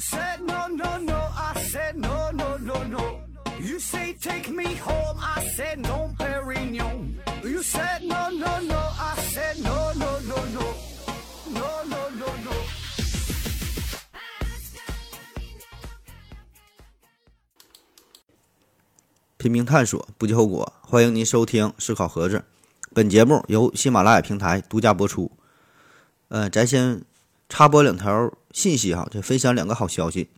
said no, no, no. I said no, no, no, no. You say take me home. I said no, Perignon. You said no, no, no. I said no, no, no, no. No, no, no, no. 拼命探索，不计后果。欢迎您收听《思考盒子》，本节目由喜马拉雅平台独家播出。呃，咱先插播两条信息哈，就分享两个好消息。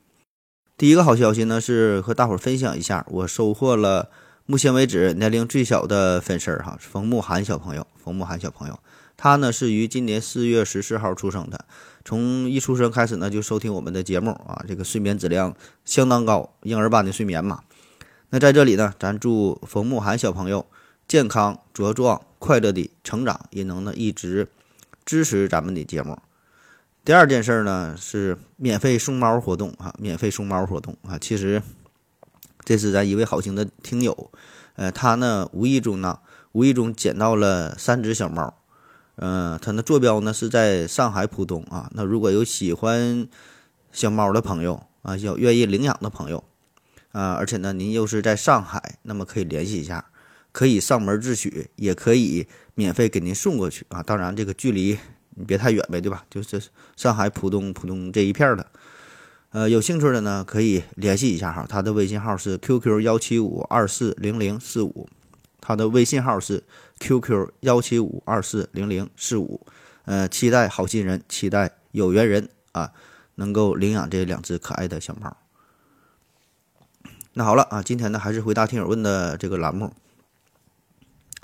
第一个好消息呢，是和大伙儿分享一下，我收获了目前为止年龄最小的粉丝儿哈，冯慕涵小朋友。冯慕涵小朋友，他呢是于今年四月十四号出生的，从一出生开始呢就收听我们的节目啊，这个睡眠质量相当高，婴儿般的睡眠嘛。那在这里呢，咱祝冯慕涵小朋友健康茁壮、快乐的成长，也能呢一直支持咱们的节目。第二件事呢是免费送猫活动啊，免费送猫活动啊。其实这是咱一位好心的听友，呃，他呢无意中呢无意中捡到了三只小猫，嗯、他的坐标呢是在上海浦东啊。那如果有喜欢小猫的朋友啊，有愿意领养的朋友。啊，而且呢，您又是在上海，那么可以联系一下，可以上门自取，也可以免费给您送过去啊。当然，这个距离你别太远呗，对吧？就是上海浦东浦东这一片的，呃，有兴趣的呢可以联系一下哈。他的微信号是 QQ 幺七五二四零零四五，他的微信号是 QQ 幺七五二四零零四五。呃，期待好心人，期待有缘人啊，能够领养这两只可爱的小猫。那好了啊，今天呢还是回答听友问的这个栏目。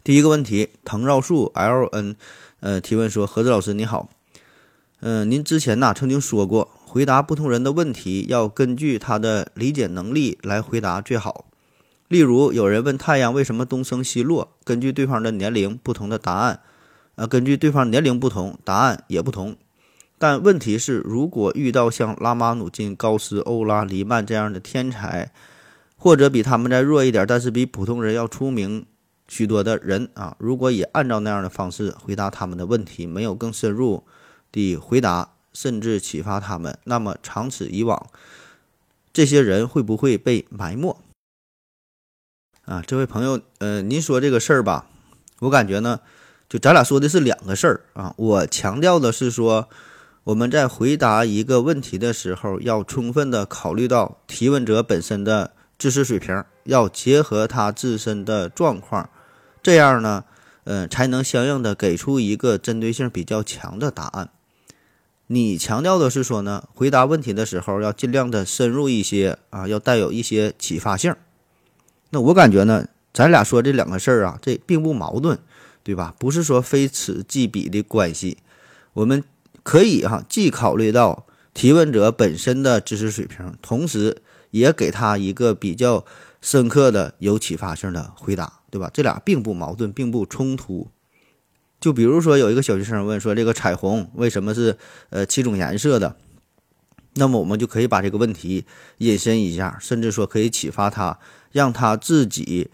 第一个问题，藤绕树 L N，呃，提问说：何子老师你好，嗯、您之前呐曾经说过，回答不同人的问题要根据他的理解能力来回答最好。例如，有人问太阳为什么东升西落，根据对方的年龄不同的答案，呃，根据对方年龄不同，答案也不同。但问题是，如果遇到像拉马努金、高斯、欧拉、黎曼这样的天才，或者比他们再弱一点，但是比普通人要出名许多的人啊，如果也按照那样的方式回答他们的问题，没有更深入的回答，甚至启发他们，那么长此以往，这些人会不会被埋没？啊，这位朋友，呃，您说这个事儿吧，我感觉呢，就咱俩说的是两个事儿啊。我强调的是说，我们在回答一个问题的时候，要充分的考虑到提问者本身的知识水平，要结合他自身的状况，这样呢，呃，才能相应的给出一个针对性比较强的答案。你强调的是说呢，回答问题的时候要尽量的深入一些啊，要带有一些启发性。那我感觉呢，咱俩说这两个事儿啊，这并不矛盾，对吧？不是说非此即彼的关系。我们可以哈、既考虑到提问者本身的知识水平，同时也给他一个比较深刻的、有启发性的回答，对吧？这俩并不矛盾，并不冲突。就比如说，有一个小学生问说：“这个彩虹为什么是呃七种颜色的？”那么我们就可以把这个问题引申一下，甚至说可以启发他，让他自己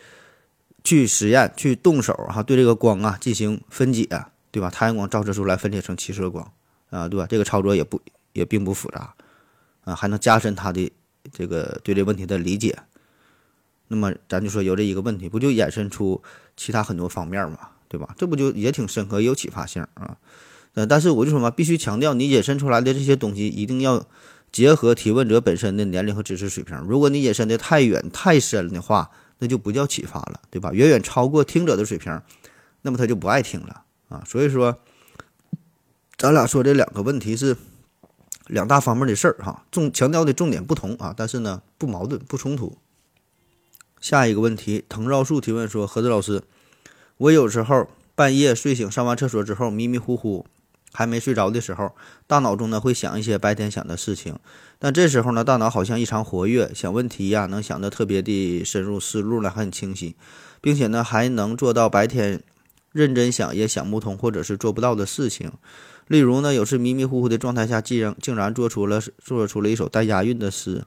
去实验、去动手哈，对这个光啊进行分解，对吧？太阳光照射出来分解成七色光啊，对吧？这个操作也不也并不复杂啊，还能加深他的这个对这问题的理解。那么咱就说由这一个问题，不就衍生出其他很多方面嘛，对吧？这不就也挺深刻，也有启发性啊。呃，但是我就说嘛，必须强调你引申出来的这些东西一定要结合提问者本身的年龄和知识水平。如果你引申的太远太深的话，那就不叫启发了，对吧？远远超过听者的水平，那么他就不爱听了啊。所以说，咱俩说这两个问题是两大方面的事儿哈，重强调的重点不同啊，但是呢不矛盾不冲突。下一个问题，藤绕树提问说：何子老师，我有时候半夜睡醒上完厕所之后迷迷糊糊。还没睡着的时候，大脑中呢会想一些白天想的事情，但这时候呢，大脑好像异常活跃，想问题呀能想得特别的深入，思路呢很清晰，并且呢还能做到白天认真想也想不通或者是做不到的事情。例如呢，有时迷迷糊糊的状态下，竟然竟然做出了做出了一首带押韵的诗，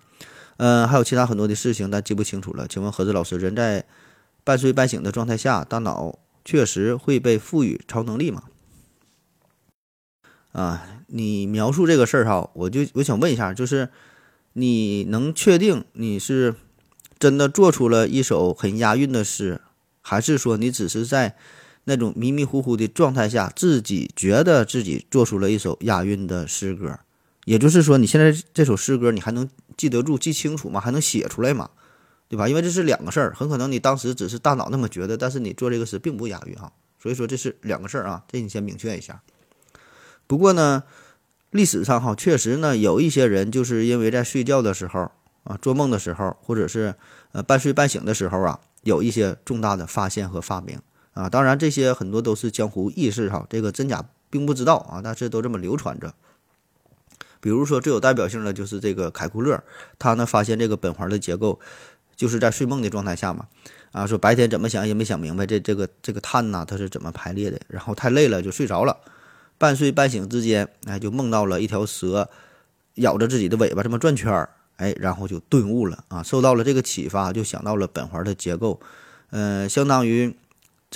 嗯，还有其他很多的事情，但记不清楚了。请问何子老师，人在半睡半醒的状态下，大脑确实会被赋予超能力吗？啊，你描述这个事儿哈，我就我想问一下，就是你能确定你是真的做出了一首很押韵的诗，还是说你只是在那种迷迷糊糊的状态下，自己觉得自己做出了一首押韵的诗歌？也就是说，你现在这首诗歌你还能记得住、记清楚吗？还能写出来吗？对吧？因为这是两个事儿，很可能你当时只是大脑那么觉得，但是你做这个诗并不押韵哈。所以说这是两个事儿啊，这你先明确一下。不过呢。历史上哈，确实呢，有一些人就是因为在睡觉的时候啊，做梦的时候，或者是呃半睡半醒的时候啊，有一些重大的发现和发明啊。当然，这些很多都是江湖轶事哈，这个真假并不知道啊，但是都这么流传着。比如说最有代表性的就是这个凯库勒，他呢发现这个苯环的结构就是在睡梦的状态下嘛，啊，说白天怎么想也没想明白这这个这个碳呐它是怎么排列的，然后太累了就睡着了。半睡半醒之间，哎，就梦到了一条蛇咬着自己的尾巴这么转圈儿，哎，然后就顿悟了啊，受到了这个启发，就想到了苯环的结构，呃，相当于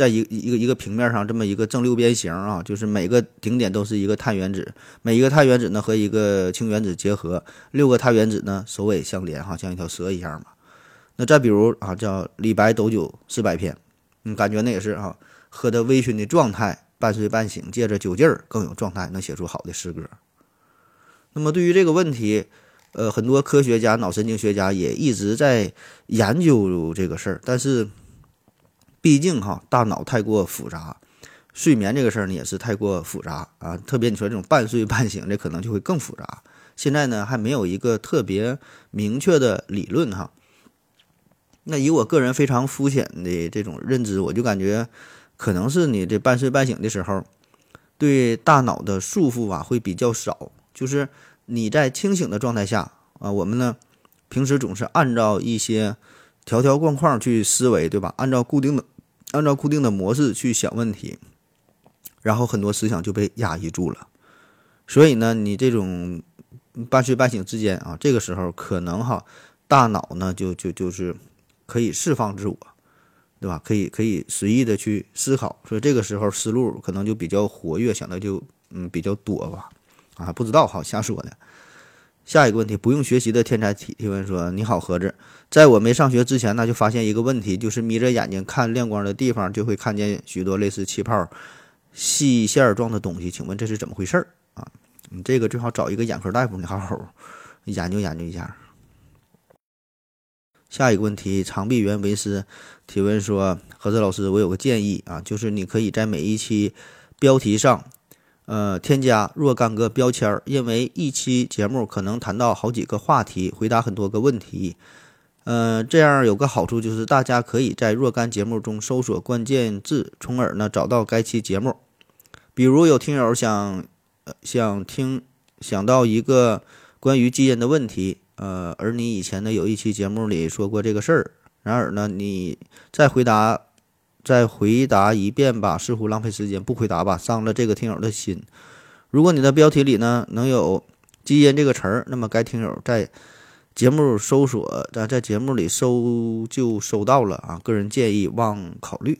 在一一个一个平面上这么一个正六边形啊，就是每个顶点都是一个碳原子，每一个碳原子呢和一个氢原子结合，六个碳原子呢首尾相连，哈，像一条蛇一样嘛。那再比如啊，叫李白斗酒诗百篇，你感觉那也是啊，喝的微醺的状态。半睡半醒，借着酒劲儿更有状态，能写出好的诗歌。那么对于这个问题，呃，很多科学家、脑神经学家也一直在研究这个事儿。但是，毕竟哈，大脑太过复杂，睡眠这个事儿呢也是太过复杂啊。特别你说这种半睡半醒，这可能就会更复杂。现在呢，还没有一个特别明确的理论哈。那以我个人非常肤浅的这种认知，我就感觉。可能是你这半睡半醒的时候，对大脑的束缚啊会比较少。就是你在清醒的状态下啊，我们呢平时总是按照一些条条框框去思维，对吧？按照固定的按照固定的模式去想问题，然后很多思想就被压抑住了。所以呢，你这种半睡半醒之间啊，这个时候可能哈大脑呢就就就是可以释放自我。对吧？可以可以随意的去思考，所以这个时候思路可能就比较活跃，想的就嗯比较多吧。啊，不知道，哈瞎说的。下一个问题，不用学习的天才提提问说：你好，盒子，在我没上学之前呢，就发现一个问题，就是眯着眼睛看亮光的地方，就会看见许多类似气泡、细线状的东西。请问这是怎么回事儿啊？你这个最好找一个眼科大夫，你好好研究研究一下。下一个问题，长臂猿维斯提问说：“何子老师，我有个建议啊，就是你可以在每一期标题上，呃，添加若干个标签儿，因为一期节目可能谈到好几个话题，回答很多个问题，呃，这样有个好处就是大家可以在若干节目中搜索关键字，从而呢找到该期节目。比如有听友想呃想听想到一个关于基因的问题。”呃，而你以前呢有一期节目里说过这个事儿，然而呢，你再回答，再回答一遍吧，似乎浪费时间，不回答吧，伤了这个听友的心。如果你的标题里呢能有“基因”这个词儿，那么该听友在节目搜索，在在节目里搜就搜到了啊。个人建议望考虑。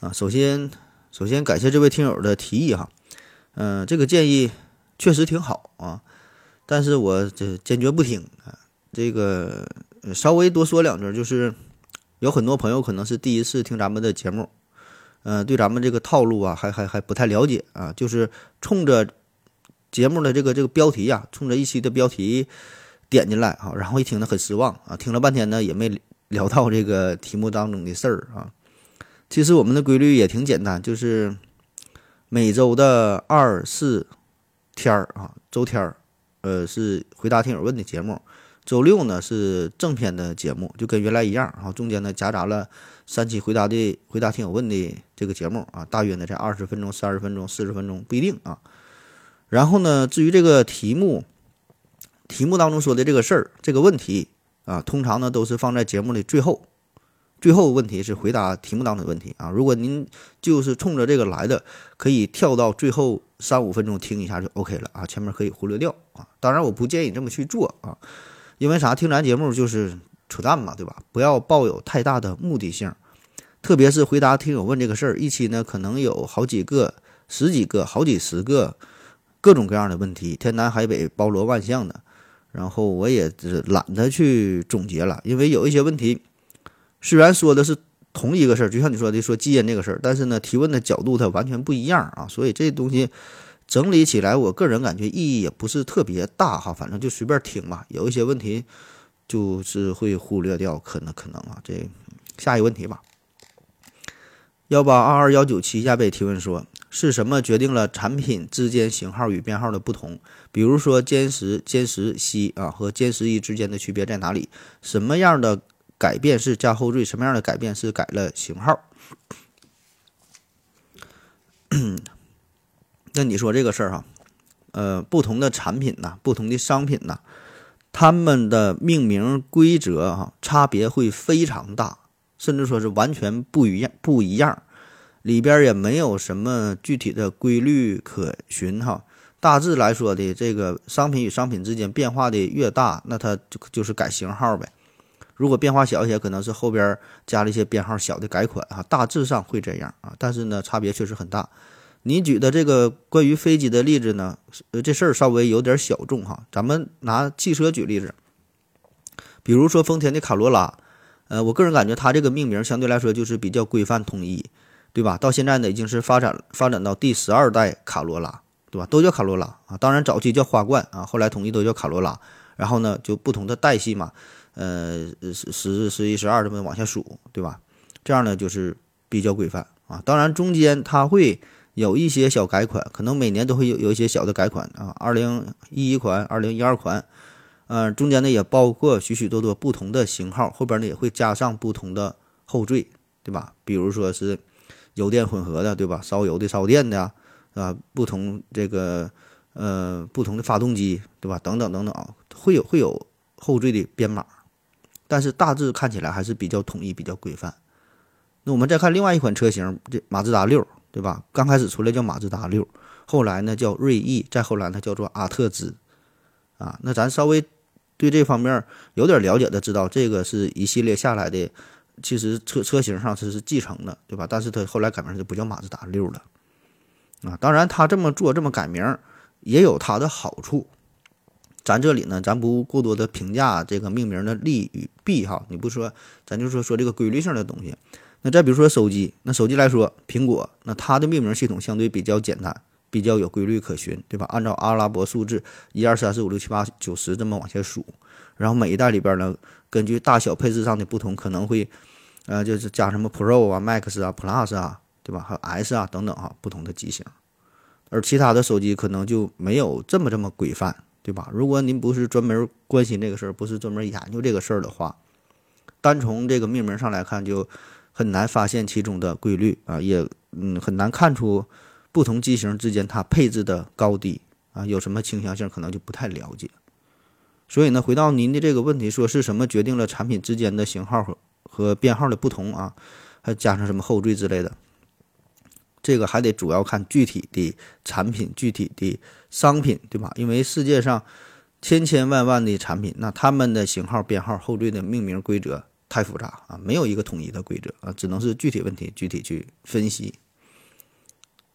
啊，首先，首先感谢这位听友的提议哈，嗯，这个建议确实挺好啊。但是我这坚决不听啊！这个稍微多说两句，就是有很多朋友可能是第一次听咱们的节目，呃，对咱们这个套路啊，还还还不太了解啊，就是冲着节目的这个这个标题呀，冲着一期的标题点进来啊，然后一听呢很失望啊，听了半天呢也没聊到这个题目当中的事儿啊。其实我们的规律也挺简单，就是每周的二四天儿啊，周天儿。呃，是回答听友问的节目。周六呢是正片的节目，就跟原来一样。然后中间呢夹杂了三期回答的回答听友问的这个节目啊，大约呢在二十分钟、三十分钟、四十分钟不一定啊。然后呢，至于这个题目，题目当中说的这个事儿、这个问题啊，通常呢都是放在节目的最后。最后问题是回答题目当中的问题啊！如果您就是冲着这个来的，可以跳到最后三五分钟听一下就 OK 了啊，前面可以忽略掉啊。当然，我不建议这么去做啊，因为啥？听咱节目就是扯淡嘛，对吧？不要抱有太大的目的性，特别是回答听友问这个事儿，一期呢可能有好几个、十几个、好几十个各种各样的问题，天南海北、包罗万象的。然后我也是懒得去总结了，因为有一些问题虽然说的是同一个事儿，就像你说的说基因这个事儿，但是呢提问的角度它完全不一样啊，所以这东西整理起来，我个人感觉意义也不是特别大哈，反正就随便听吧。有一些问题就是会忽略掉，可能可能啊，这下一个问题吧。幺八二二幺九七亚贝提问说：是什么决定了产品之间型号与编号的不同？比如说歼十、歼十 C 啊和歼十一之间的区别在哪里？什么样的改变是加后缀？什么样的改变是改了型号？那你说这个事儿哈，呃，不同的产品呐，不同的商品呐，它们的命名规则哈差别会非常大。甚至说是完全不一样，不一样，里边也没有什么具体的规律可循哈。大致来说的，这个商品与商品之间变化的越大，那它就就是改型号呗。如果变化小一些，可能是后边加了一些编号小的改款哈。大致上会这样啊，但是呢，差别确实很大。你举的这个关于飞机的例子呢，呃，这事儿稍微有点小众哈。咱们拿汽车举例子，比如说丰田的卡罗拉。呃，我个人感觉它这个命名相对来说就是比较规范统一，对吧？到现在呢，已经是发展发展到第十二代卡罗拉，对吧？都叫卡罗拉啊。当然早期叫花冠啊，后来统一都叫卡罗拉。然后呢，就不同的代系嘛，呃，十、十、十一、十二这么往下数，对吧？这样呢就是比较规范啊。当然中间它会有一些小改款，可能每年都会有有一些小的改款啊。二零一一款、二零一二款。嗯，中间呢也包括许许多多不同的型号，后边呢也会加上不同的后缀，对吧？比如说是油电混合的，对吧？烧油的、烧电的啊，不同这个呃不同的发动机，对吧？等等等等，会有会有后缀的编码，但是大致看起来还是比较统一、比较规范。那我们再看另外一款车型，这马自达六，对吧？刚开始出来叫马自达六，后来呢叫锐意，再后来呢叫做阿特兹，啊，那咱稍微。对这方面有点了解的，知道这个是一系列下来的，其实车车型上它是继承的，对吧？但是它后来改名就不叫马自达六了，啊，当然它这么做这么改名也有它的好处，咱这里呢，咱不过多的评价这个命名的利与弊哈，你不说，咱就说说这个规律性的东西。那再比如说手机，那手机来说，苹果那它的命名系统相对比较简单。比较有规律可循，对吧？按照阿拉伯数字一二三四五六七八九十这么往下数，然后每一代里边呢，根据大小配置上的不同，可能会，呃，就是加什么 Pro 啊、Max 啊、Plus 啊，对吧？还有 S 啊等等哈，不同的机型。而其他的手机可能就没有这么这么规范，对吧？如果您不是专门关心这个事儿，不是专门研究这个事儿的话，单从这个命名上来看，就很难发现其中的规律啊，也嗯很难看出。不同机型之间它配置的高低啊，有什么倾向性，可能就不太了解。所以呢，回到您的这个问题，说是什么决定了产品之间的型号和和编号的不同啊？还加上什么后缀之类的？这个还得主要看具体的产品、具体的商品，对吧？因为世界上千千万万的产品，那他们的型号、编号、后缀的命名规则太复杂啊，没有一个统一的规则啊，只能是具体问题具体去分析。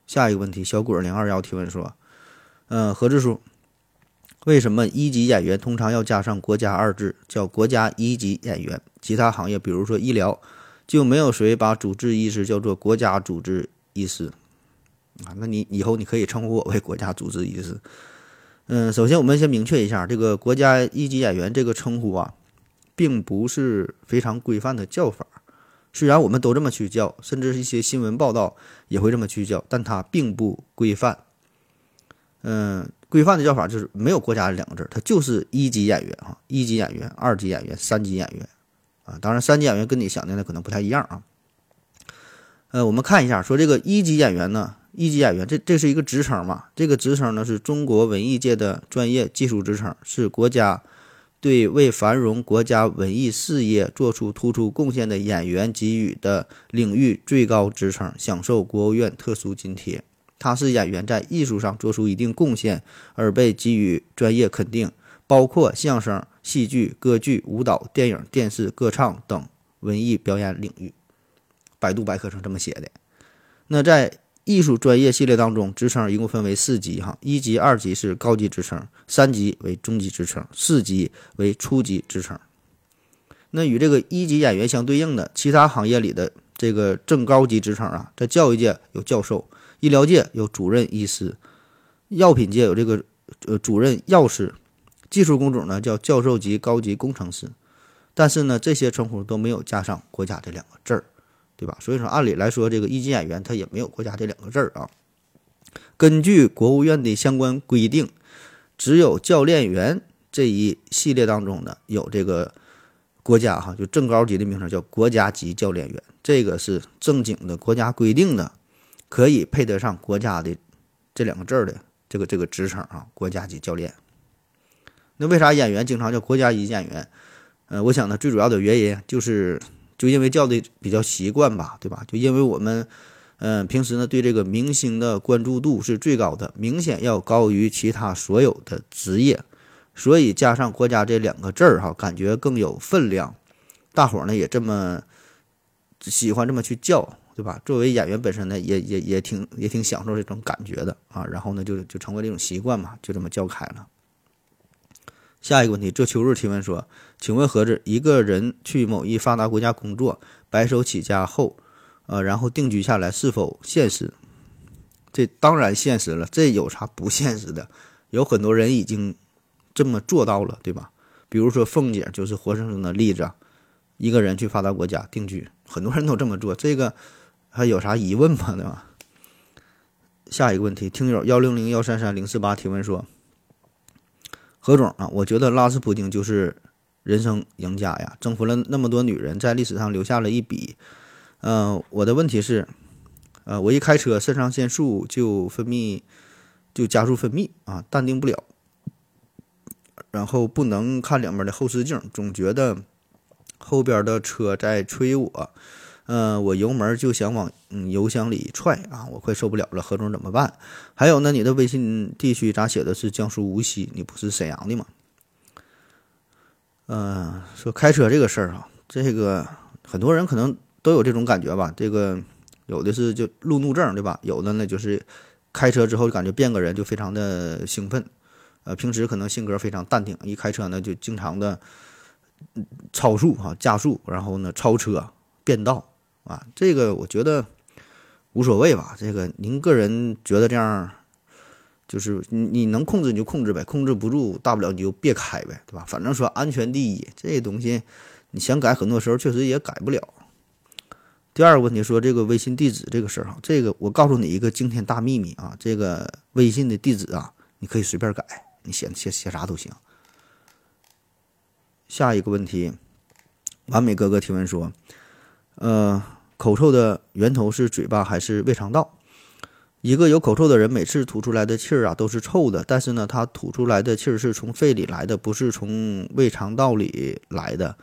下一个问题，小果零二幺提问说：“嗯，何志书，为什么一级演员通常要加上‘国家’二字，叫国家一级演员？其他行业，比如说医疗，就没有谁把主治医师叫做国家主治医师啊？那你以后你可以称呼我为国家主治医师。嗯，首先我们先明确一下，这个国家一级演员这个称呼啊，并不是非常规范的叫法。”虽然我们都这么去叫，甚至是一些新闻报道也会这么去叫，但它并不规范。嗯，规范的叫法就是没有“国家”两个字，它就是一级演员啊，一级演员、二级演员、三级演员啊。当然，三级演员跟你想的呢可能不太一样啊。呃，我们看一下，说这个一级演员呢，一级演员这这是一个职称嘛？这个职称呢是中国文艺界的专业技术职称，是国家。对为繁荣国家文艺事业做出突出贡献的演员给予的领域最高职称，享受国务院特殊津贴。他是演员在艺术上做出一定贡献而被给予专业肯定，包括相声、戏剧、歌剧、舞蹈、电影、电视、歌唱等文艺表演领域。百度百科上这么写的。那在艺术专业系列当中，职称一共分为四级哈，一级、二级是高级职称，三级为中级职称，四级为初级职称。那与这个一级演员相对应的，其他行业里的这个正高级职称啊，在教育界有教授，医疗界有主任医师，药品界有这个呃主任药师，技术工种呢叫教授级高级工程师。但是呢，这些称呼都没有加上国家这两个字儿。对吧？所以说，按理来说，这个一级演员他也没有国家这两个字儿啊。根据国务院的相关规定，只有教练员这一系列当中呢，有这个国家哈，就正高级的名称叫国家级教练员，这个是正经的国家规定的，可以配得上国家的这两个字儿的这个这个职称啊，国家级教练。那为啥演员经常叫国家级演员？呃，我想呢，最主要的原因就是。就因为叫的比较习惯吧，对吧？就因为我们，嗯，平时呢对这个明星的关注度是最高的，明显要高于其他所有的职业，所以加上国家这两个字儿哈，感觉更有分量。大伙儿呢也这么喜欢这么去叫，对吧？作为演员本身呢，也也也挺也挺享受这种感觉的啊。然后呢，就就成为这种习惯嘛，就这么叫开了。下一个问题，这秋日提问说：“请问盒子，一个人去某一发达国家工作，白手起家后，呃，然后定居下来，是否现实？”这当然现实了，这有啥不现实的？有很多人已经这么做到了，对吧？比如说凤姐就是活生生的例子，一个人去发达国家定居，很多人都这么做，这个还有啥疑问吗？对吧？下一个问题，听友幺零零幺三三零四八提问说。何总啊，我觉得拉斯普京就是人生赢家呀，征服了那么多女人，在历史上留下了一笔。嗯，我的问题是，呃，我一开车，肾上腺素就分泌，就加速分泌啊，淡定不了，然后不能看两边的后视镜，总觉得后边的车在催我。嗯，我油门就想往嗯油箱里踹啊！我快受不了了，何总怎么办？还有呢，你的微信地区咋写的是江苏无锡？你不是沈阳的吗？嗯，说开车这个事儿啊，这个很多人可能都有这种感觉吧。这个有的是就路怒症，对吧？有的呢就是开车之后就感觉变个人，就非常的兴奋。呃，平时可能性格非常淡定，一开车呢就经常的超速哈，加速，然后呢超车变道。啊，这个我觉得无所谓吧。这个您个人觉得这样，就是你你能控制你就控制呗，控制不住大不了你就别开呗，对吧？反正说安全第一，这东西你想改，很多时候确实也改不了。第二个问题说这个微信地址这个事儿哈，这个我告诉你一个惊天大秘密啊，这个微信的地址啊，你可以随便改，你写写写啥都行。下一个问题，完美哥哥提问说，呃。口臭的源头是嘴巴还是胃肠道？一个有口臭的人，每次吐出来的气儿啊都是臭的，但是呢，他吐出来的气儿是从肺里来的，不是从胃肠道里来的。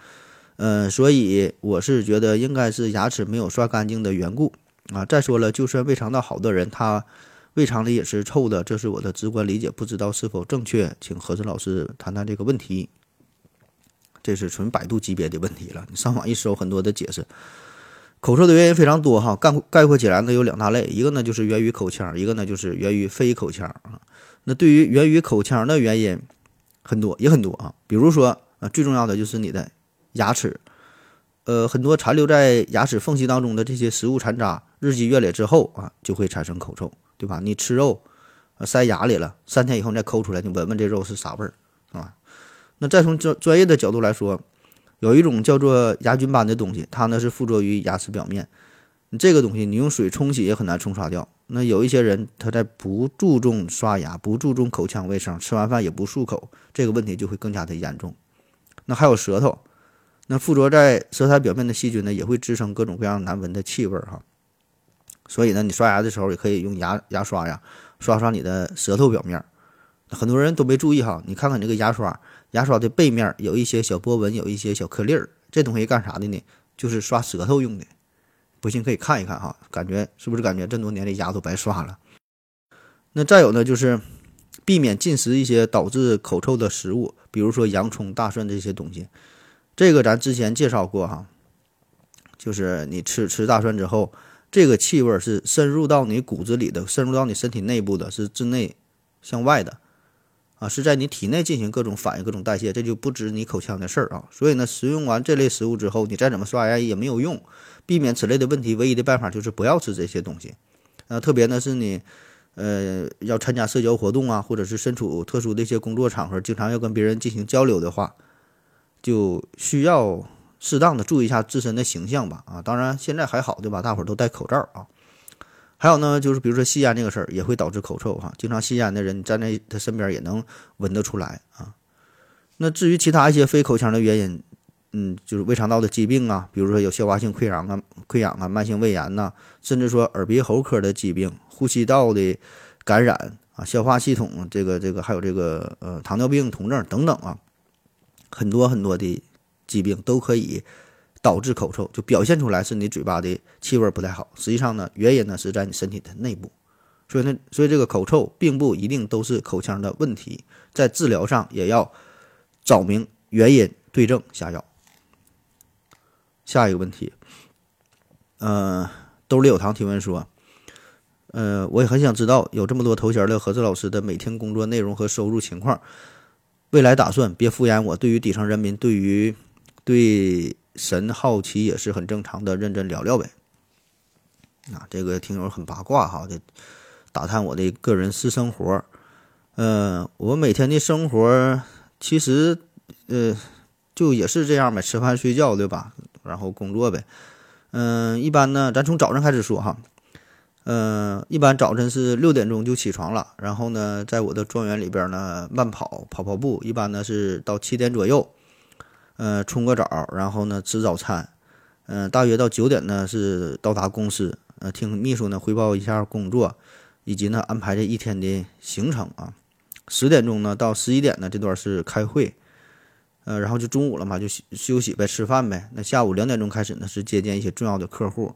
嗯，所以我是觉得应该是牙齿没有刷干净的缘故啊。再说了，就算胃肠道好的人，他胃肠里也是臭的，这是我的直观理解，不知道是否正确，请何子老师谈谈这个问题。这是纯百度级别的问题了，你上网一搜，很多的解释。口臭的原因非常多哈，概概括起来呢有两大类，一个呢就是源于口腔，一个呢就是源于非口腔啊。那对于源于口腔的原因很多也很多啊，比如说啊最重要的就是你的牙齿，呃很多残留在牙齿缝隙当中的这些食物残渣，日积月累之后啊就会产生口臭，对吧？你吃肉塞牙里了，三天以后再抠出来，你闻闻这肉是啥味儿啊？那再从专专业的角度来说。有一种叫做牙菌斑的东西，它呢是附着于牙齿表面。这个东西你用水冲洗也很难冲刷掉。那有一些人他在不注重刷牙、不注重口腔卫生，吃完饭也不漱口，这个问题就会更加的严重。那还有舌头，那附着在舌苔表面的细菌呢，也会滋生各种各样难闻的气味哈。所以呢，你刷牙的时候也可以用牙牙刷呀，刷刷你的舌头表面。很多人都没注意哈，你看看这个牙刷。牙刷的背面有一些小波纹，有一些小颗粒儿，这东西干啥的呢？就是刷舌头用的。不信可以看一看哈，感觉是不是感觉这么多年的牙都白刷了？那再有呢，就是避免进食一些导致口臭的食物，比如说洋葱、大蒜这些东西。这个咱之前介绍过哈，就是你吃吃大蒜之后，这个气味是深入到你骨子里的，深入到你身体内部的，是自内向外的，啊，是在你体内进行各种反应、各种代谢，这就不止你口腔的事儿啊。所以呢，食用完这类食物之后，你再怎么刷牙也没有用。避免此类的问题，唯一的办法就是不要吃这些东西。啊，特别呢是你，呃，要参加社交活动啊，或者是身处特殊的一些工作场合，经常要跟别人进行交流的话，就需要适当的注意一下自身的形象吧。啊，当然现在还好，对吧？大伙儿都戴口罩啊。还有呢，就是比如说吸烟这个事儿，也会导致口臭哈。经常吸烟的人，站在他身边也能闻得出来啊。那至于其他一些非口腔的原因，嗯，就是胃肠道的疾病啊，比如说有消化性溃疡啊、溃疡啊、慢性胃炎呐，甚至说耳鼻喉科的疾病、呼吸道的感染啊、消化系统这个这个还有这个呃糖尿病酮症等等啊，很多很多的疾病都可以导致口臭，就表现出来是你嘴巴的气味不太好，实际上呢，原因呢是在你身体的内部，所以呢，所以这个口臭并不一定都是口腔的问题，在治疗上也要找明原因，对症下药。下一个问题，呃，兜里有糖提问说，呃，我也很想知道有这么多头衔的何子老师的每天工作内容和收入情况，未来打算别敷衍我。对于底层人民，对于对神好奇也是很正常的，认真聊聊呗。啊，这个听友很八卦哈，就打探我的个人私生活。呃，我每天的生活其实呃就也是这样呗，吃饭睡觉对吧？然后工作呗，嗯，一般呢，咱从早上开始说哈，嗯，一般早晨是六点钟就起床了，然后呢，在我的庄园里边呢慢跑跑跑步，一般呢是到七点左右，呃，冲个澡，然后呢吃早餐，嗯，大约到九点呢是到达公司，呃，听秘书呢汇报一下工作，以及呢安排这一天的行程啊，十点钟呢到十一点呢这段是开会。呃，然后就中午了嘛，就休息呗，吃饭呗。那下午两点钟开始呢，是接见一些重要的客户，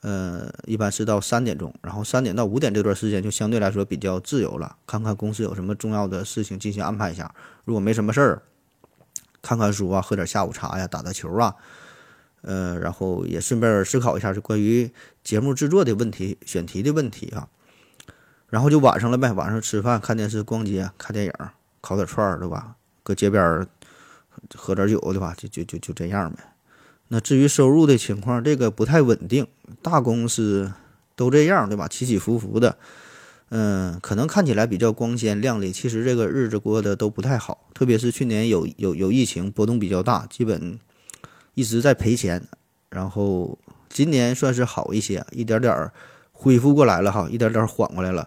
呃，一般是到三点钟。然后三点到五点这段时间就相对来说比较自由了，看看公司有什么重要的事情进行安排一下。如果没什么事儿，看看书啊，喝点下午茶呀，打打球啊，呃，然后也顺便思考一下就关于节目制作的问题、选题的问题啊。然后就晚上了呗，晚上吃饭、看电视、逛街、看电影、烤点串儿，对吧？搁街边。喝点酒对吧？就就就就这样呗。那至于收入的情况，这个不太稳定。大公司都这样对吧？起起伏伏的。嗯，可能看起来比较光鲜亮丽，其实这个日子过得都不太好。特别是去年有有有疫情，波动比较大，基本一直在赔钱。然后今年算是好一些，一点点恢复过来了哈，一点点缓过来了。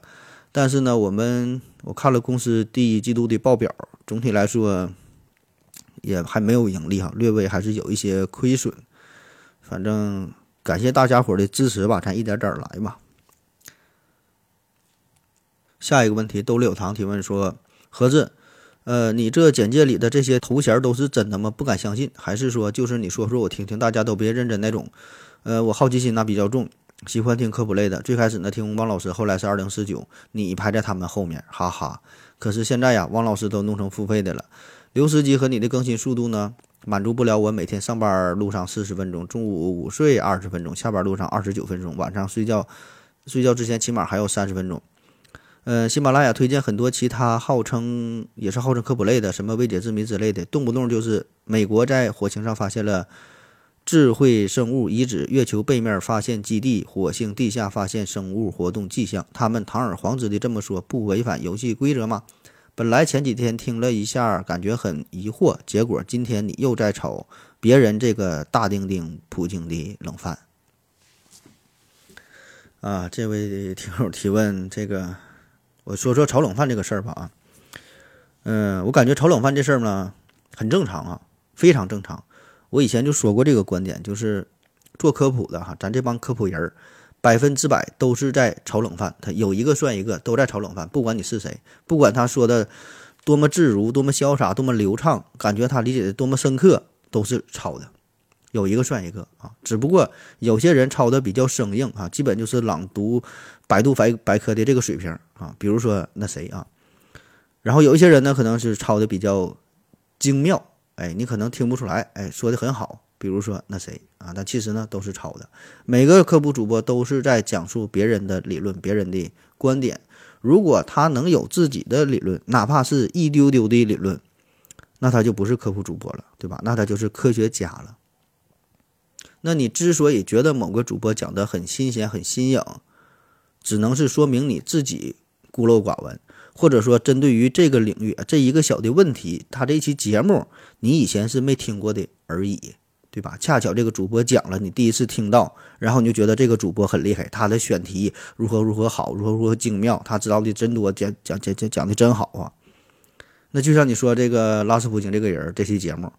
但是呢，我们我看了公司第一季度的报表，总体来说。也还没有盈利哈，略微还是有一些亏损。反正感谢大家伙的支持吧，咱一点点来吧。下一个问题，兜里有糖提问说：何子，呃，你这简介里的这些头衔都是真的吗？不敢相信，还是说就是你说说我听听，大家都别认真那种？呃，我好奇心那比较重，喜欢听科普类的。最开始呢听王老师，后来是二零四九，你排在他们后面，哈哈。可是现在呀，王老师都弄成付费的了。刘司机和你的更新速度呢，满足不了我每天上班路上四十分钟，中午午睡二十分钟，下班路上二十九分钟，晚上睡觉睡觉之前起码还有三十分钟。呃，喜马拉雅推荐很多其他号称也是号称科普类的，什么未解之谜之类的，动不动就是美国在火星上发现了智慧生物遗址，月球背面发现基地，火星地下发现生物活动迹象。他们堂而皇之的这么说，不违反游戏规则吗？本来前几天听了一下，感觉很疑惑，结果今天你又在炒别人这个大丁丁普京的冷饭啊！这位听友提问，这个我说说炒冷饭这个事儿吧啊，嗯，我感觉炒冷饭这事儿呢很正常啊，非常正常。我以前就说过这个观点，就是做科普的哈，咱这帮科普人儿。百分之百都是在炒冷饭，他有一个算一个，都在炒冷饭。不管你是谁，不管他说的多么自如、多么潇洒、多么流畅，感觉他理解的多么深刻，都是抄的，有一个算一个啊。只不过有些人抄的比较生硬啊，基本就是朗读百度百百科的这个水平啊。比如说那谁啊，然后有一些人呢，可能是抄的比较精妙，哎，你可能听不出来，哎，说的很好比如说那谁啊，但其实呢都是抄的。每个科普主播都是在讲述别人的理论、别人的观点。如果他能有自己的理论，哪怕是一丢丢的理论，那他就不是科普主播了，对吧？那他就是科学家了。那你之所以觉得某个主播讲的很新鲜、很新颖，只能是说明你自己孤陋寡闻，或者说针对于这个领域这一个小的问题，他这期节目你以前是没听过的而已，对吧？恰巧这个主播讲了，你第一次听到，然后你就觉得这个主播很厉害，他的选题如何如何好，如何如何精妙，他知道的真多，讲讲讲讲讲的真好啊。那就像你说这个拉斯普京这个人，这期节目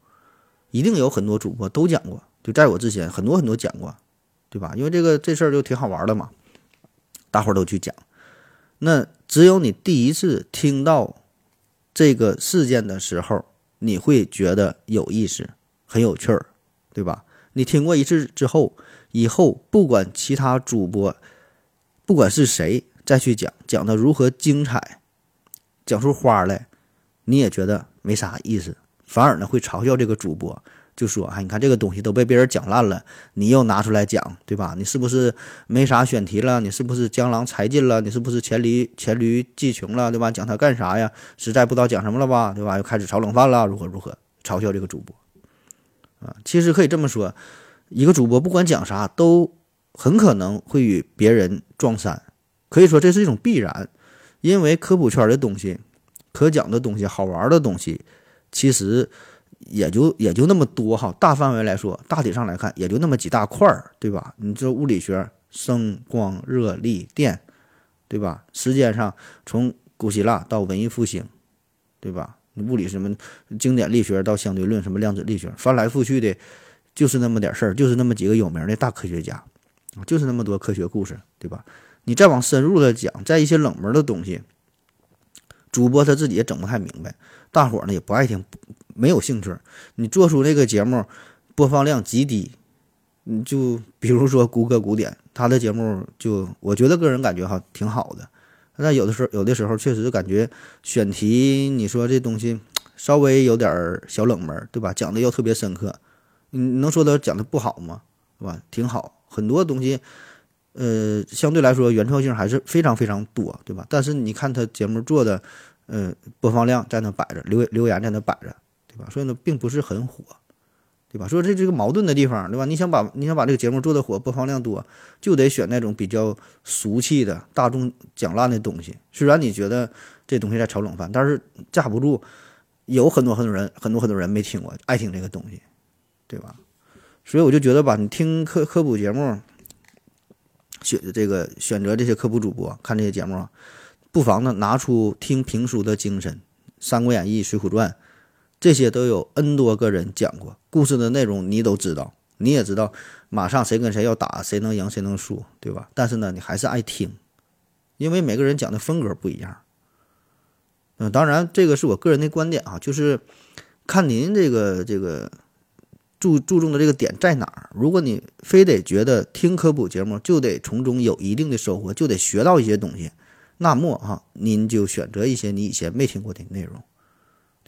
一定有很多主播都讲过。就在我之前，很多很多讲过，对吧？因为这个这事儿就挺好玩的嘛，大伙儿都去讲。那只有你第一次听到这个事件的时候，你会觉得有意思、很有趣儿，对吧？你听过一次之后，以后不管其他主播，不管是谁再去讲，讲的如何精彩，讲出花来，你也觉得没啥意思，反而呢会嘲笑这个主播。就说，哎，你看这个东西都被别人讲烂了，你又拿出来讲，对吧？你是不是没啥选题了？你是不是江郎才尽了？你是不是黔驴黔驴技穷了，对吧？讲他干啥呀？实在不知道讲什么了吧，对吧？又开始炒冷饭了，如何如何嘲笑这个主播啊？其实可以这么说，一个主播不管讲啥，都很可能会与别人撞衫，可以说这是一种必然，因为科普圈的东西，可讲的东西，好玩的东西，其实。也就也就那么多哈，大范围来说，大体上来看，也就那么几大块儿，对吧？你这物理学，声、光、热、力、电，对吧？时间上，从古希腊到文艺复兴，对吧？你物理什么经典力学到相对论，什么量子力学，翻来覆去的，就是那么点事儿，就是那么几个有名的大科学家，就是那么多科学故事，对吧？你再往深入的讲，在一些冷门的东西，主播他自己也整不太明白，大伙儿呢也不爱听。没有兴趣，你做出这个节目播放量极低，你就比如说谷歌古典，他的节目就我觉得个人感觉哈挺好的，但有的时候有的时候确实感觉选题你说这东西 稍微有点小冷门，对吧？讲的又特别深刻，你能说他讲的不好吗？是吧？挺好，很多东西，呃，相对来说原创性还是非常非常多，对吧？但是你看他节目做的，呃，播放量在那摆着，留留言在那摆着。对吧？所以呢，并不是很火，对吧？所以这这个矛盾的地方，对吧？你想把你想把这个节目做的火，播放量多，就得选那种比较俗气的、大众讲烂的东西。虽然你觉得这东西在炒冷饭，但是架不住有很多很多人、很多很多人没听过，爱听这个东西，对吧？所以我就觉得吧，你听科科普节目，选这个选择这些科普主播看这些节目，不妨呢拿出听评书的精神，《三国演义》《水浒传》。这些都有 N 多个人讲过，故事的内容你都知道，你也知道马上谁跟谁要打，谁能赢谁能输，对吧？但是呢，你还是爱听，因为每个人讲的风格不一样。嗯，当然这个是我个人的观点啊，就是看您这个这个注注重的这个点在哪儿。如果你非得觉得听科普节目就得从中有一定的收获，就得学到一些东西，那么哈，您就选择一些你以前没听过的内容。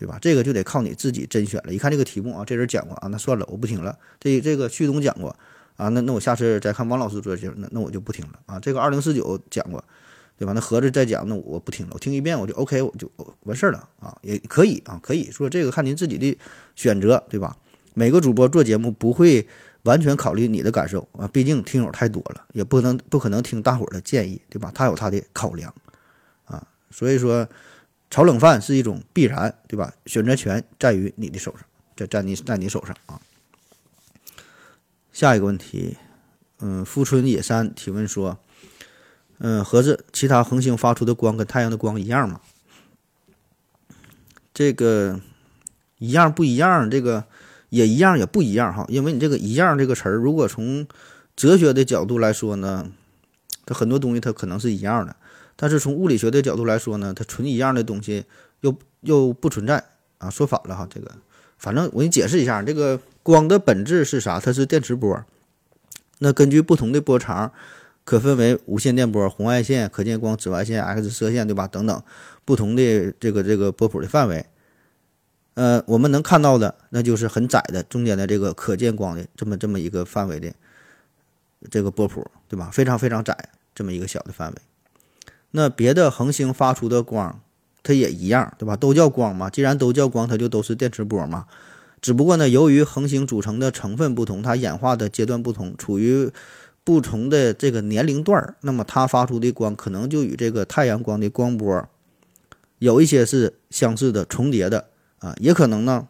对吧？这个就得靠你自己甄选了。一看这个题目啊，这人讲过啊，那算了，我不听了。这这个旭东讲过啊，那那我下次再看王老师做节目，那那我就不听了啊。这个二零四九讲过，对吧？那合着再讲，那我不听了。我听一遍我就 OK，我就完事儿了啊，也可以啊，可以说这个看您自己的选择，对吧？每个主播做节目不会完全考虑你的感受啊，毕竟听友太多了，也不能不可能听大伙儿的建议，对吧？他有他的考量啊，所以说。炒冷饭是一种必然，对吧？选择权在于你的手上，在在你在你手上啊。下一个问题，嗯，富春野山提问说，嗯，盒子其他恒星发出的光跟太阳的光一样吗？这个一样不一样？这个也一样也不一样哈，因为你这个一样这个词儿，如果从哲学的角度来说呢，它很多东西它可能是一样的。但是从物理学的角度来说呢，它纯一样的东西又又不存在啊，说反了哈。这个反正我给你解释一下，这个光的本质是啥？它是电磁波。那根据不同的波长，可分为无线电波、红外线、可见光、紫外线、X 射线，对吧？等等不同的这个这个波谱的范围。呃，我们能看到的那就是很窄的中间的这个可见光的这么这么一个范围的这个波谱，对吧？非常非常窄，这么一个小的范围。那别的恒星发出的光，它也一样，对吧？都叫光嘛。既然都叫光，它就都是电磁波嘛。只不过呢，由于恒星组成的成分不同，它演化的阶段不同，处于不同的这个年龄段，那么它发出的光可能就与这个太阳光的光波有一些是相似的、重叠的。啊，也可能呢，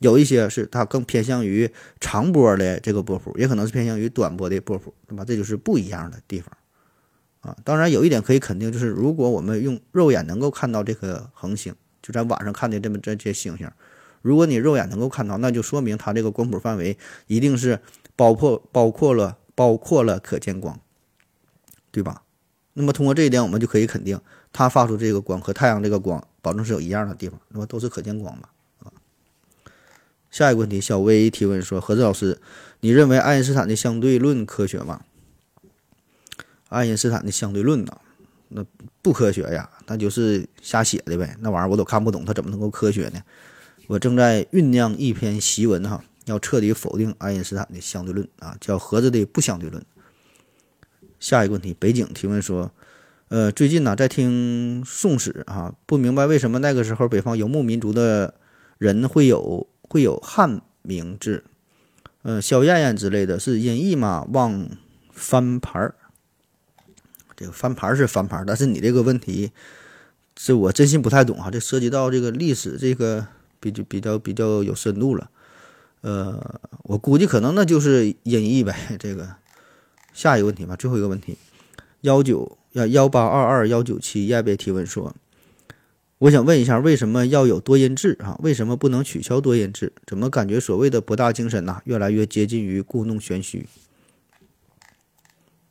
有一些是它更偏向于长波的这个波谱，也可能是偏向于短波的波谱，对吧？这就是不一样的地方啊。当然，有一点可以肯定，就是如果我们用肉眼能够看到这颗恒星，就在晚上看的这么这些星星，如果你肉眼能够看到，那就说明它这个光谱范围一定是包括包括了包括了可见光，对吧？那么通过这一点，我们就可以肯定，它发出这个光和太阳这个光。保证是有一样的地方，那么都是可见光嘛？啊，下一个问题，小薇提问说：何子老师，你认为爱因斯坦的相对论科学吗？爱因斯坦的相对论呢？那不科学呀，那就是瞎写的呗。那玩意儿我都看不懂，它怎么能够科学呢？我正在酝酿一篇檄文哈，要彻底否定爱因斯坦的相对论啊，叫盒子的不相对论。下一个问题，北京提问说。呃，最近呢，在听《宋史》啊，不明白为什么那个时候北方游牧民族的人会有会有汉名字，呃，萧燕燕之类的，是音译吗？忘翻牌儿，这个翻牌儿是翻牌儿，但是你这个问题，这我真心不太懂哈，这涉及到这个历史，这个比较比较比较有深度了，呃，我估计可能那就是音译呗。这个下一个问题吧，最后一个问题，幺九。要幺八二二幺九七亚贝提问说：“我想问一下，为什么要有多音字啊？为什么不能取消多音字？怎么感觉所谓的博大精深呐，越来越接近于故弄玄虚？”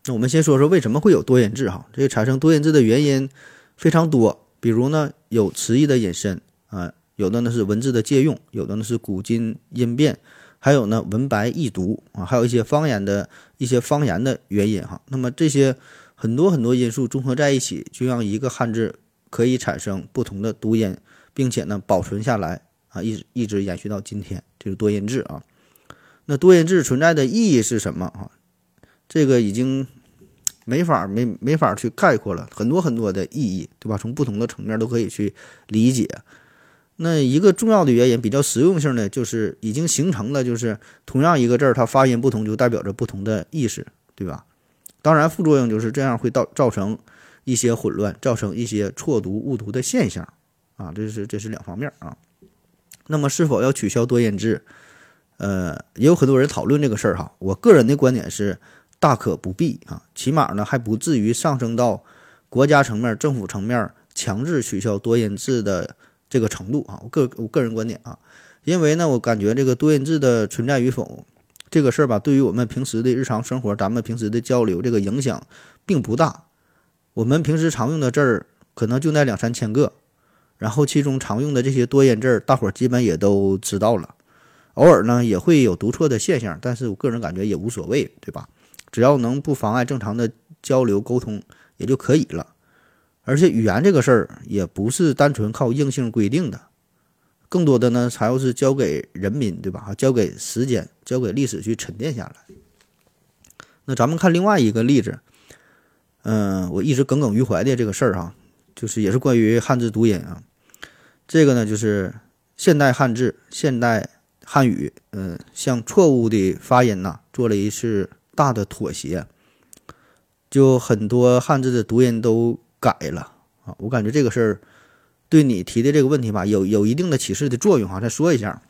那我们先说说为什么会有多音字哈？这个产生多音字的原因非常多，比如呢有词义的引申啊，有的呢是文字的借用，有的呢是古今音变，还有呢文白异读啊，还有一些方言的一些方言的原因哈。那么这些。很多很多因素综合在一起，就让一个汉字可以产生不同的读音，并且呢保存下来啊，一直一直延续到今天，这是多音字啊。那多音字存在的意义是什么啊？这个已经没法没没法去概括了，很多很多的意义，对吧？从不同的层面都可以去理解。那一个重要的原因，比较实用性的，就是已经形成了，就是同样一个字儿，它发音不同，就代表着不同的意思，对吧？当然，副作用就是这样会造造成一些混乱，造成一些错读误读的现象，啊，这是这是两方面啊。那么是否要取消多音字？呃，也有很多人讨论这个事儿哈。我个人的观点是大可不必啊，起码呢还不至于上升到国家层面、政府层面强制取消多音字的这个程度啊。我个我个人观点啊，因为呢，我感觉这个多音字的存在与否。这个事儿吧，对于我们平时的日常生活，咱们平时的交流，这个影响并不大。我们平时常用的字儿可能就那两三千个，然后其中常用的这些多音字儿，大伙儿基本也都知道了。偶尔呢也会有读错的现象，但是我个人感觉也无所谓，对吧？只要能不妨碍正常的交流沟通也就可以了。而且语言这个事儿也不是单纯靠硬性规定的。更多的呢，还要是交给人民，对吧？交给时间，交给历史去沉淀下来。那咱们看另外一个例子，嗯，我一直耿耿于怀的这个事儿哈，就是也是关于汉字读音啊。这个呢，就是现代汉字、现代汉语，嗯，向错误的发音呐做了一次大的妥协，就很多汉字的读音都改了啊。我感觉这个事儿。对你提的这个问题吧，有有一定的启示的作用哈。再说一下，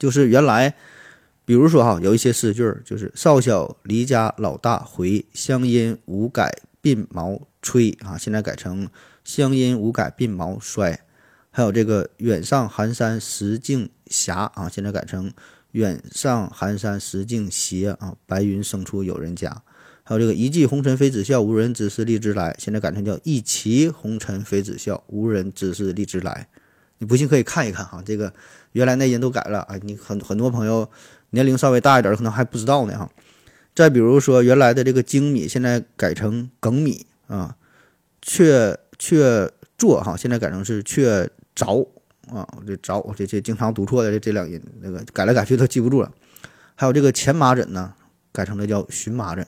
就是原来，比如说哈，有一些诗句就是“少小离家老大回，乡音无改鬓毛衰”啊，现在改成“乡音无改鬓毛衰”。还有这个“远上寒山石径斜”啊，现在改成“远上寒山石径斜”啊，白云生处有人家。还有这个一骑红尘妃子笑，无人知是荔枝来。现在改成叫一骑红尘妃子笑，无人知是荔枝来。你不信可以看一看哈，这个原来那音都改了啊。你很很多朋友年龄稍微大一点，可能还不知道呢哈。再比如说原来的这个精米，现在改成梗米啊。却却做哈，现在改成是却着啊，这找这这经常读错的这这两音，那个改来改去都记不住了。还有这个前麻疹呢，改成了叫荨麻疹。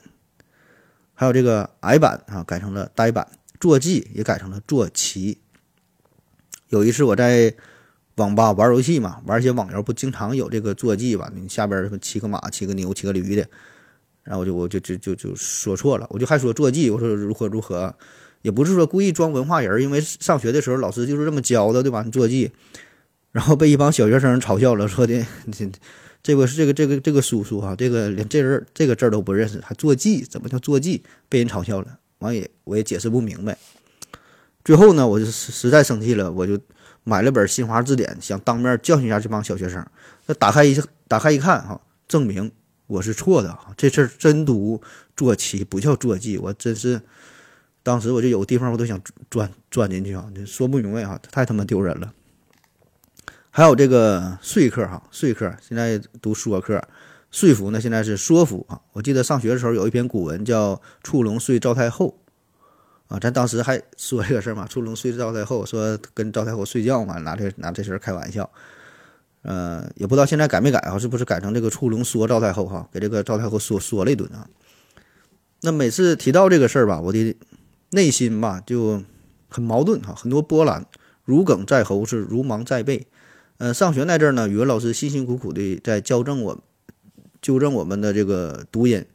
还有这个矮板啊，改成了呆板；坐骑也改成了坐骑。有一次我在网吧玩游戏嘛，玩一些网游，不经常有这个坐骑吧？你下边骑个马、骑个牛、骑个驴的，然后我就我就就就就说错了，我就还说坐骑，我说如何如何，也不是说故意装文化人，因为上学的时候老师就是这么教的，对吧？坐骑，然后被一帮小学生嘲笑了，说的这。这个是这个这个这个叔叔哈，这个连这人这个字都不认识，还坐骑？怎么叫坐骑？被人嘲笑了，完也我也解释不明白。最后呢，我就实在生气了，我就买了本新华字典，想当面教训一下这帮小学生。那打开一打开一看哈，证明我是错的哈，这字真读坐骑，不叫坐骑。我真是当时我就有个地方我都想钻钻进去啊，说不明白啊，太他妈丢人了。还有这个说客哈，说客现在读说客，说服呢现在是说服啊。我记得上学的时候有一篇古文叫《触龙说赵太后》啊，咱当时还说这个事儿嘛，触龙说赵太后，说跟赵太后睡觉嘛，拿这拿这事儿开玩笑。呃，也不知道现在改没改啊，是不是改成这个触龙说赵太后哈，给这个赵太后说说了一顿啊。那每次提到这个事儿吧，我的内心吧就很矛盾哈，很多波澜，如鲠在喉，是如芒在背。呃，上学那阵儿呢，语文老师辛辛苦苦的在矫正我、纠正我们的这个读音，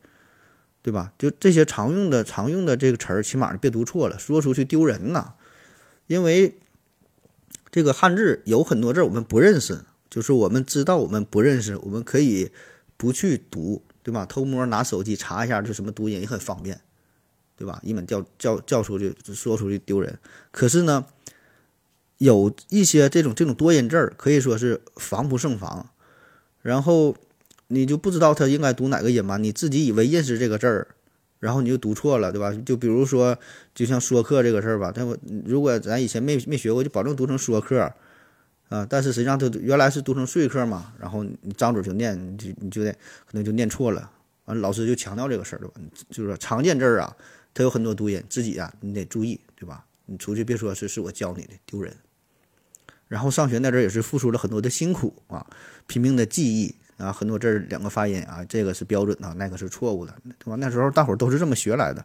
对吧？就这些常用的、常用的这个词儿，起码别读错了，说出去丢人呐。因为这个汉字有很多字我们不认识，就是我们知道我们不认识，我们可以不去读，对吧？偷摸拿手机查一下，就什么读音也很方便，对吧？一本叫叫叫出去，说出去丢人。可是呢？有一些这种这种多音字儿，可以说是防不胜防，然后你就不知道它应该读哪个音嘛？你自己以为认识这个字儿，然后你就读错了，对吧？就比如说，就像说课这个事儿吧，但我如果咱以前没没学过，就保证读成说课啊，但是实际上它原来是读成说课嘛，然后你张嘴就念，你就你就得可能就念错了，完老师就强调这个事儿，对吧？就是说常见字儿啊，它有很多读音，自己啊你得注意，对吧？你出去别说是是我教你的，丢人。然后上学那阵儿也是付出了很多的辛苦啊，拼命的记忆啊，很多字儿两个发音啊，这个是标准的，那个是错误的，对吧？那时候大伙儿都是这么学来的。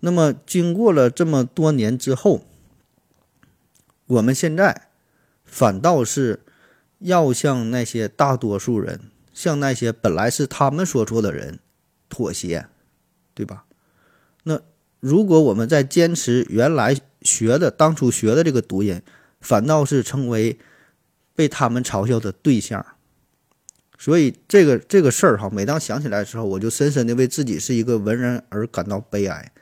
那么经过了这么多年之后，我们现在反倒是要向那些大多数人，向那些本来是他们说错的人妥协，对吧？那如果我们在坚持原来学的、当初学的这个读音，反倒是成为被他们嘲笑的对象，所以这个这个事儿哈，每当想起来的时候，我就深深的为自己是一个文人而感到悲哀。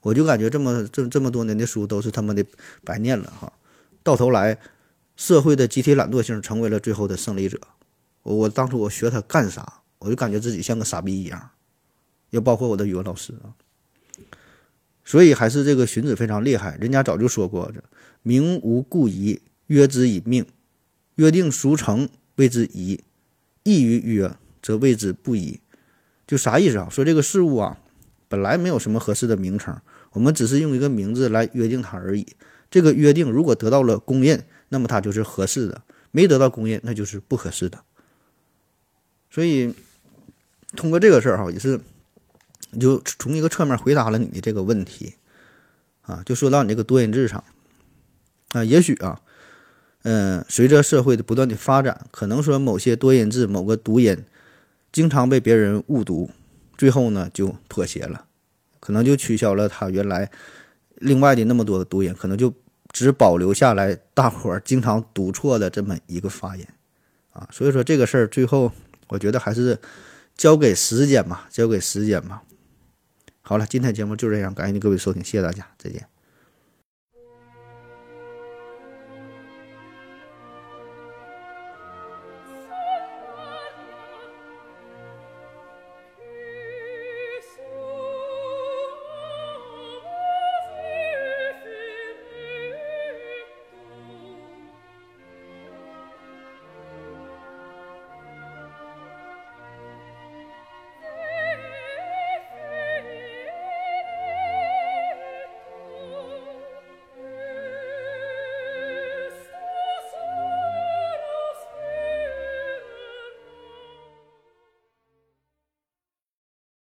我就感觉这么这这么多年的书都是他妈的白念了哈，到头来社会的集体懒惰性成为了最后的胜利者。我我当初我学它干啥？我就感觉自己像个傻逼一样，也包括我的语文老师啊。所以还是这个荀子非常厉害，人家早就说过这。名无故疑，约之以命；约定俗成，谓之宜；易于约，则谓之不宜。就啥意思啊？说这个事物啊，本来没有什么合适的名称，我们只是用一个名字来约定它而已。这个约定如果得到了公认，那么它就是合适的；没得到公认，那就是不合适的。所以，通过这个事儿哈，也是就从一个侧面回答了你的这个问题啊，就说到你这个多音字上。啊，也许啊，嗯，随着社会的不断的发展，可能说某些多音字、某个读音经常被别人误读，最后呢就妥协了，可能就取消了他原来另外的那么多的读音，可能就只保留下来大伙儿经常读错的这么一个发音啊。所以说这个事儿最后，我觉得还是交给时间吧，交给时间吧。好了，今天节目就这样，感谢您各位收听，谢谢大家，再见。